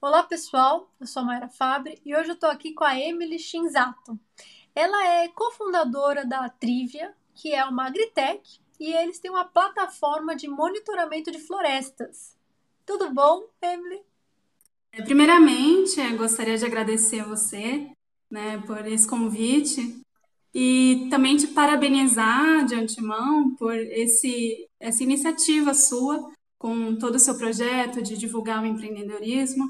Olá pessoal, eu sou a Mayra Fabre e hoje eu estou aqui com a Emily Shinzato. Ela é cofundadora da Trivia, que é uma agritech, e eles têm uma plataforma de monitoramento de florestas. Tudo bom, Emily? É, primeiramente, gostaria de agradecer a você né, por esse convite e também te parabenizar de antemão por esse, essa iniciativa sua com todo o seu projeto de divulgar o empreendedorismo.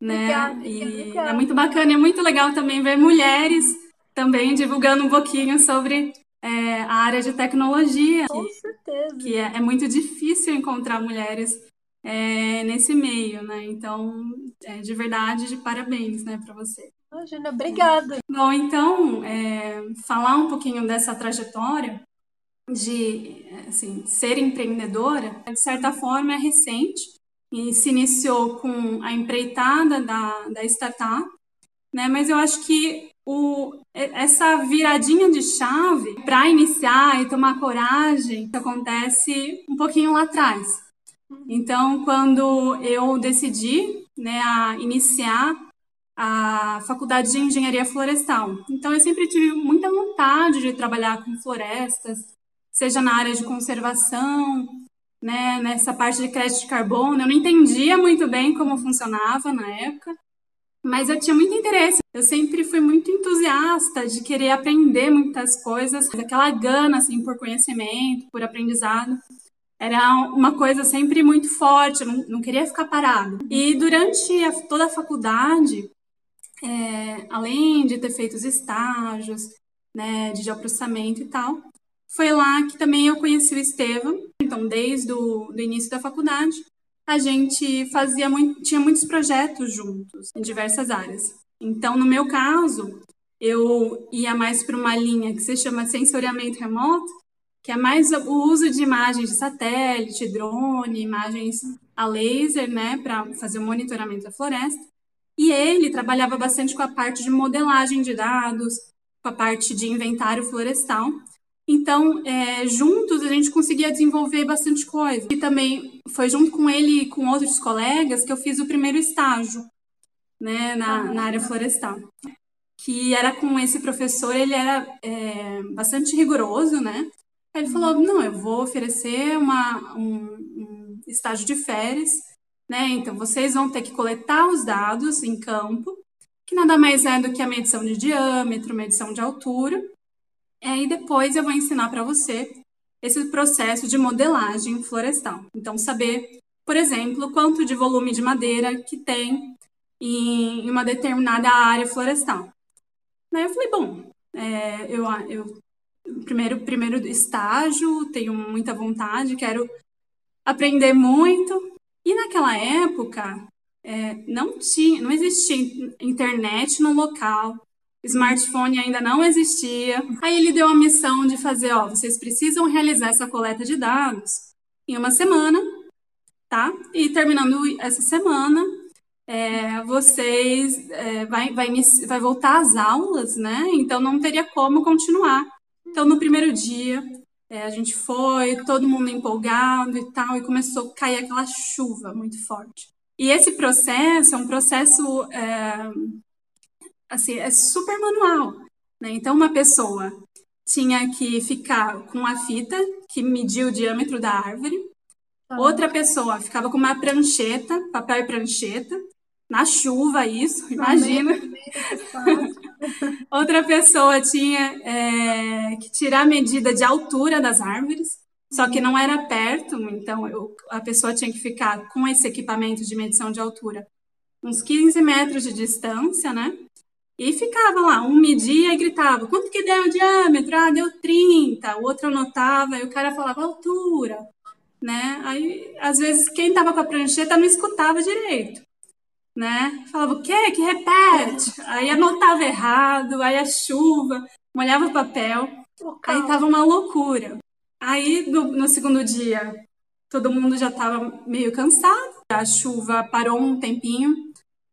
Né? Obrigada, e obrigada. é muito bacana e é muito legal também ver mulheres também divulgando um pouquinho sobre é, a área de tecnologia. Com certeza. Que é, é muito difícil encontrar mulheres é, nesse meio, né? Então, é, de verdade, de parabéns, né, para você. Imagina, obrigada. Bom, então, é, falar um pouquinho dessa trajetória de assim, ser empreendedora, de certa forma, é recente e se iniciou com a empreitada da, da startup, né? Mas eu acho que o, essa viradinha de chave para iniciar e tomar coragem acontece um pouquinho lá atrás. Então, quando eu decidi né, a iniciar a faculdade de engenharia florestal, então eu sempre tive muita vontade de trabalhar com florestas, seja na área de conservação, né, nessa parte de crédito de carbono. Eu não entendia muito bem como funcionava na época, mas eu tinha muito interesse. Eu sempre fui muito entusiasta de querer aprender muitas coisas, aquela gana assim por conhecimento, por aprendizado. Era uma coisa sempre muito forte, eu não, não queria ficar parado. E durante a, toda a faculdade, é, além de ter feito os estágios, né, de geoprocessamento e tal, foi lá que também eu conheci o Estevam. Então, desde o do início da faculdade, a gente fazia muito, tinha muitos projetos juntos em diversas áreas. Então, no meu caso, eu ia mais para uma linha que se chama sensoriamento remoto, que é mais o uso de imagens de satélite, drone, imagens a laser, né, para fazer o monitoramento da floresta. E ele trabalhava bastante com a parte de modelagem de dados, com a parte de inventário florestal. Então, é, juntos a gente conseguia desenvolver bastante coisa. E também foi junto com ele e com outros colegas que eu fiz o primeiro estágio, né, na, na área florestal. Que era com esse professor, ele era é, bastante rigoroso, né? Aí ele falou: não, eu vou oferecer uma, um, um estágio de férias, né? Então vocês vão ter que coletar os dados em campo, que nada mais é do que a medição de diâmetro, medição de altura e aí depois eu vou ensinar para você esse processo de modelagem florestal. Então, saber, por exemplo, quanto de volume de madeira que tem em uma determinada área florestal. Daí eu falei, bom, é, eu, eu primeiro, primeiro estágio, tenho muita vontade, quero aprender muito. E naquela época, é, não tinha, não existia internet no local, smartphone ainda não existia. Aí ele deu a missão de fazer, ó, vocês precisam realizar essa coleta de dados em uma semana, tá? E terminando essa semana, é, vocês é, vai, vai, vai voltar às aulas, né? Então não teria como continuar. Então no primeiro dia é, a gente foi, todo mundo empolgado e tal, e começou a cair aquela chuva muito forte. E esse processo é um processo é, assim, é super manual. Né? Então, uma pessoa tinha que ficar com a fita que media o diâmetro da árvore, ah. outra pessoa ficava com uma prancheta, papel e prancheta, na chuva, isso, imagina. Outra pessoa tinha é, que tirar a medida de altura das árvores, só que não era perto, então eu, a pessoa tinha que ficar com esse equipamento de medição de altura uns 15 metros de distância, né? E ficava lá, um media e gritava, quanto que deu o diâmetro? Ah, deu 30. O outro anotava, e o cara falava altura, né? Aí, às vezes, quem estava com a prancheta não escutava direito, né? Falava, o quê? Que repete? Aí anotava errado, aí a chuva, molhava o papel, aí tava uma loucura. Aí, no, no segundo dia, todo mundo já estava meio cansado, a chuva parou um tempinho,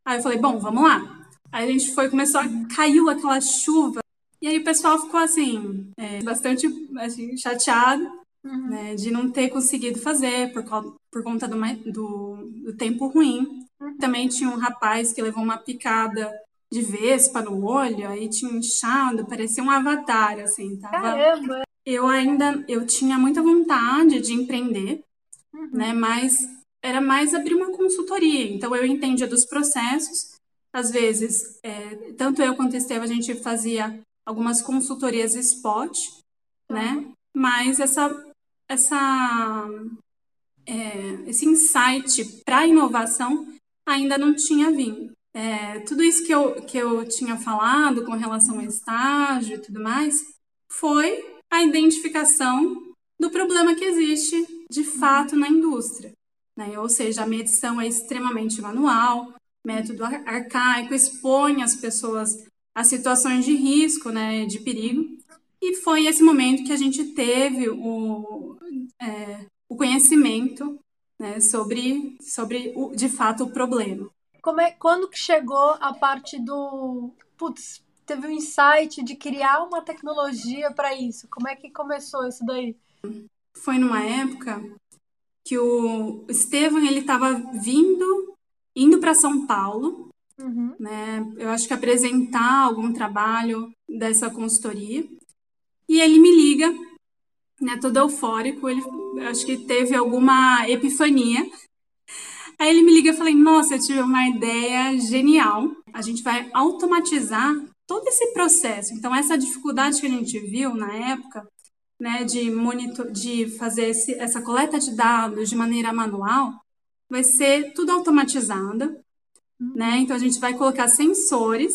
aí eu falei, bom, vamos lá. Aí a gente foi, começou a caiu aquela chuva E aí o pessoal ficou assim, é, bastante assim, chateado uhum. né, de não ter conseguido fazer por, por conta do, do, do tempo ruim. Também tinha um rapaz que levou uma picada de vespa no olho, aí tinha inchado, parecia um avatar, assim, tava... Caramba! Eu ainda, eu tinha muita vontade de empreender, uhum. né, mas era mais abrir uma consultoria, então eu entendia dos processos, às vezes, é, tanto eu quanto a Esteva, a gente fazia algumas consultorias spot, né? Mas essa, essa, é, esse insight para inovação ainda não tinha vindo. É, tudo isso que eu, que eu tinha falado com relação ao estágio e tudo mais foi a identificação do problema que existe de fato na indústria. Né? Ou seja, a medição é extremamente manual, método arcaico, expõe as pessoas as situações de risco, né, de perigo. E foi esse momento que a gente teve o, é, o conhecimento né, sobre, sobre o, de fato, o problema. Como é, quando que chegou a parte do... Putz, teve um insight de criar uma tecnologia para isso? Como é que começou isso daí? Foi numa época que o Estevam ele estava vindo, indo para São Paulo uhum. né? Eu acho que apresentar algum trabalho dessa consultoria. E ele me liga, né, todo eufórico, ele acho que teve alguma epifania. Aí ele me liga e falei: "Nossa, eu tive uma ideia genial. A gente vai automatizar todo esse processo. Então essa dificuldade que a gente viu na época, né, de monitor, de fazer esse, essa coleta de dados de maneira manual, vai ser tudo automatizado né? Então a gente vai colocar sensores,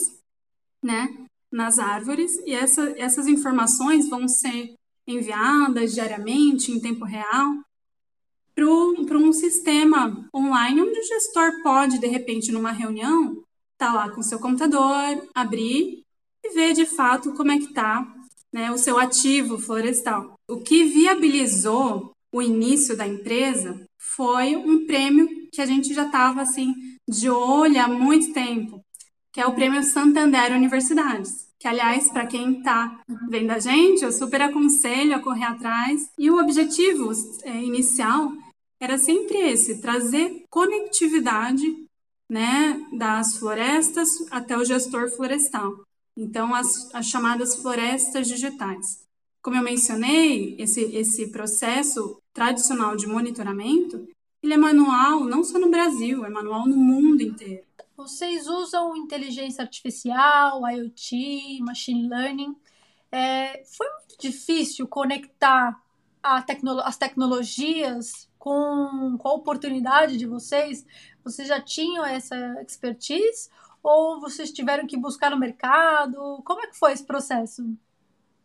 né, nas árvores e essa, essas informações vão ser enviadas diariamente em tempo real para um sistema online onde o gestor pode de repente numa reunião estar tá lá com o seu computador, abrir e ver de fato como é que está né, o seu ativo florestal. O que viabilizou o início da empresa foi um prêmio que a gente já estava assim de olho há muito tempo, que é o Prêmio Santander Universidades. Que, aliás, para quem está vendo a gente, eu super aconselho a correr atrás. E o objetivo é, inicial era sempre esse: trazer conectividade né, das florestas até o gestor florestal. Então, as, as chamadas florestas digitais. Como eu mencionei, esse, esse processo tradicional de monitoramento, ele é manual não só no Brasil, é manual no mundo inteiro. Vocês usam inteligência artificial, IoT, machine learning. É, foi muito difícil conectar tecno as tecnologias com, com a oportunidade de vocês? Vocês já tinham essa expertise ou vocês tiveram que buscar no mercado? Como é que foi esse processo?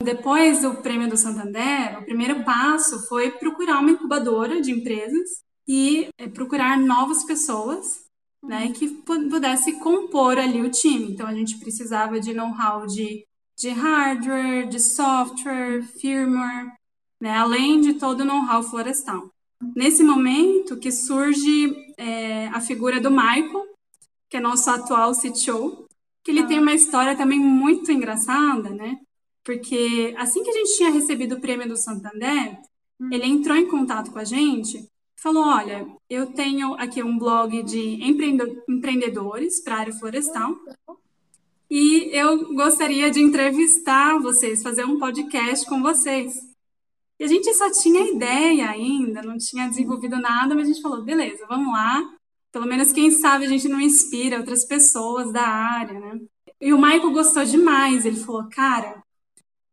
Depois do prêmio do Santander, o primeiro passo foi procurar uma incubadora de empresas e é, procurar novas pessoas né, que pudesse compor ali o time. Então a gente precisava de know-how de, de hardware, de software, firmware, né, além de todo o know-how florestal. Nesse momento que surge é, a figura do Michael, que é nosso atual CTO, que ele ah. tem uma história também muito engraçada, né? Porque assim que a gente tinha recebido o prêmio do Santander, hum. ele entrou em contato com a gente falou: Olha, eu tenho aqui um blog de empreendedores para a área florestal e eu gostaria de entrevistar vocês, fazer um podcast com vocês. E a gente só tinha ideia ainda, não tinha desenvolvido nada, mas a gente falou: beleza, vamos lá. Pelo menos, quem sabe, a gente não inspira outras pessoas da área, né? E o Michael gostou demais. Ele falou: cara,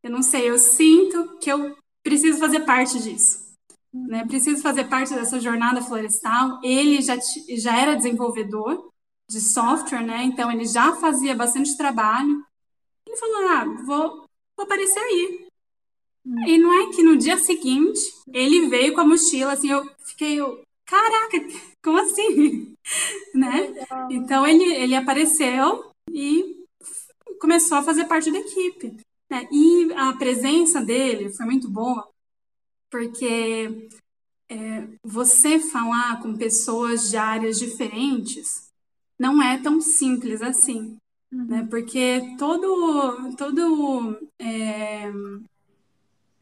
eu não sei, eu sinto que eu preciso fazer parte disso né, preciso fazer parte dessa jornada florestal. Ele já, já era desenvolvedor de software, né? Então ele já fazia bastante trabalho. Ele falou: ah, vou, vou aparecer aí. Hum. E não é que no dia seguinte ele veio com a mochila, assim, eu fiquei, eu, caraca, como assim? né? Então ele, ele apareceu e começou a fazer parte da equipe. Né? E a presença dele foi muito boa, porque é, você falar com pessoas de áreas diferentes não é tão simples assim. uhum. né? Porque todo, todo é,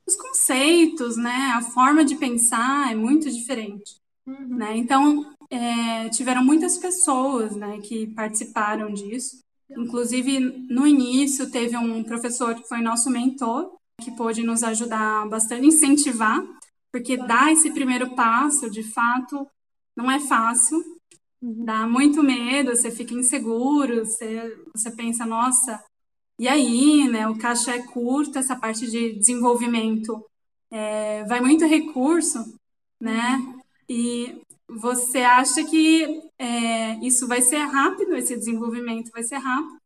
os conceitos, né? A forma de pensar é muito diferente, uhum. né? Então é, tiveram muitas pessoas, né, que participaram disso. Inclusive no início teve um professor que foi nosso mentor que pôde nos ajudar bastante, incentivar, porque dar esse primeiro passo, de fato, não é fácil, Uhum. Dá muito medo, você fica inseguro, você, você pensa, nossa, e aí, né? O caixa é curto, essa parte de desenvolvimento é, vai muito recurso, né? E você acha que é, isso vai ser rápido, esse desenvolvimento vai ser rápido.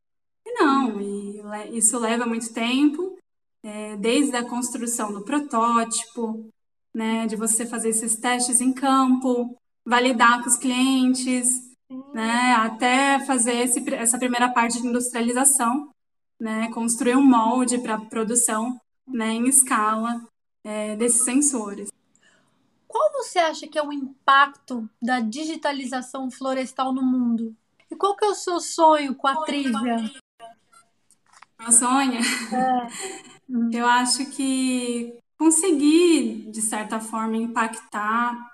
E não, e isso leva muito tempo, é, desde a construção do protótipo, né, de você fazer esses testes em campo, validar com os clientes, né, até fazer esse, essa primeira parte de industrialização, né, construir um molde para produção né, em escala é, desses sensores. Qual você acha que é o impacto da digitalização florestal no mundo? E qual que é o seu sonho com a trilha? Meu sonho? É. Eu acho que conseguir, de certa forma, impactar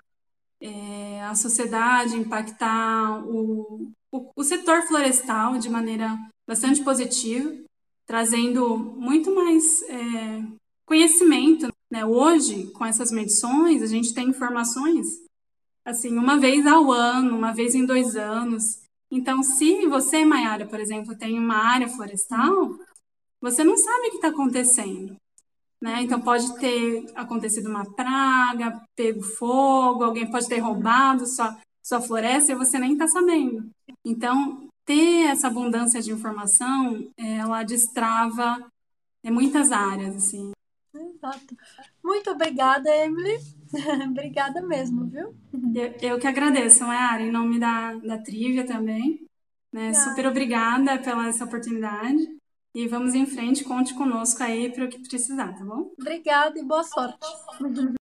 é, a sociedade, impactar o, o, o, setor florestal de maneira bastante positiva, trazendo muito mais é, conhecimento. Né? Hoje, com essas medições, a gente tem informações assim uma vez ao ano, uma vez em dois anos. Então, se você, Maiara, por exemplo, tem uma área florestal, você não sabe o que está acontecendo. Né? Então pode ter acontecido uma praga, pego fogo, alguém pode ter roubado sua, sua floresta e você nem está sabendo. Então, ter essa abundância de informação, ela destrava é, muitas áreas, assim. Exato. Muito obrigada, Emily. obrigada mesmo, viu? Eu, eu que agradeço, Mayara, em nome da, da Trivia também. Né? Super obrigada pela essa oportunidade. E vamos em frente, conte conosco aí para o que precisar, tá bom? Obrigada e boa sorte.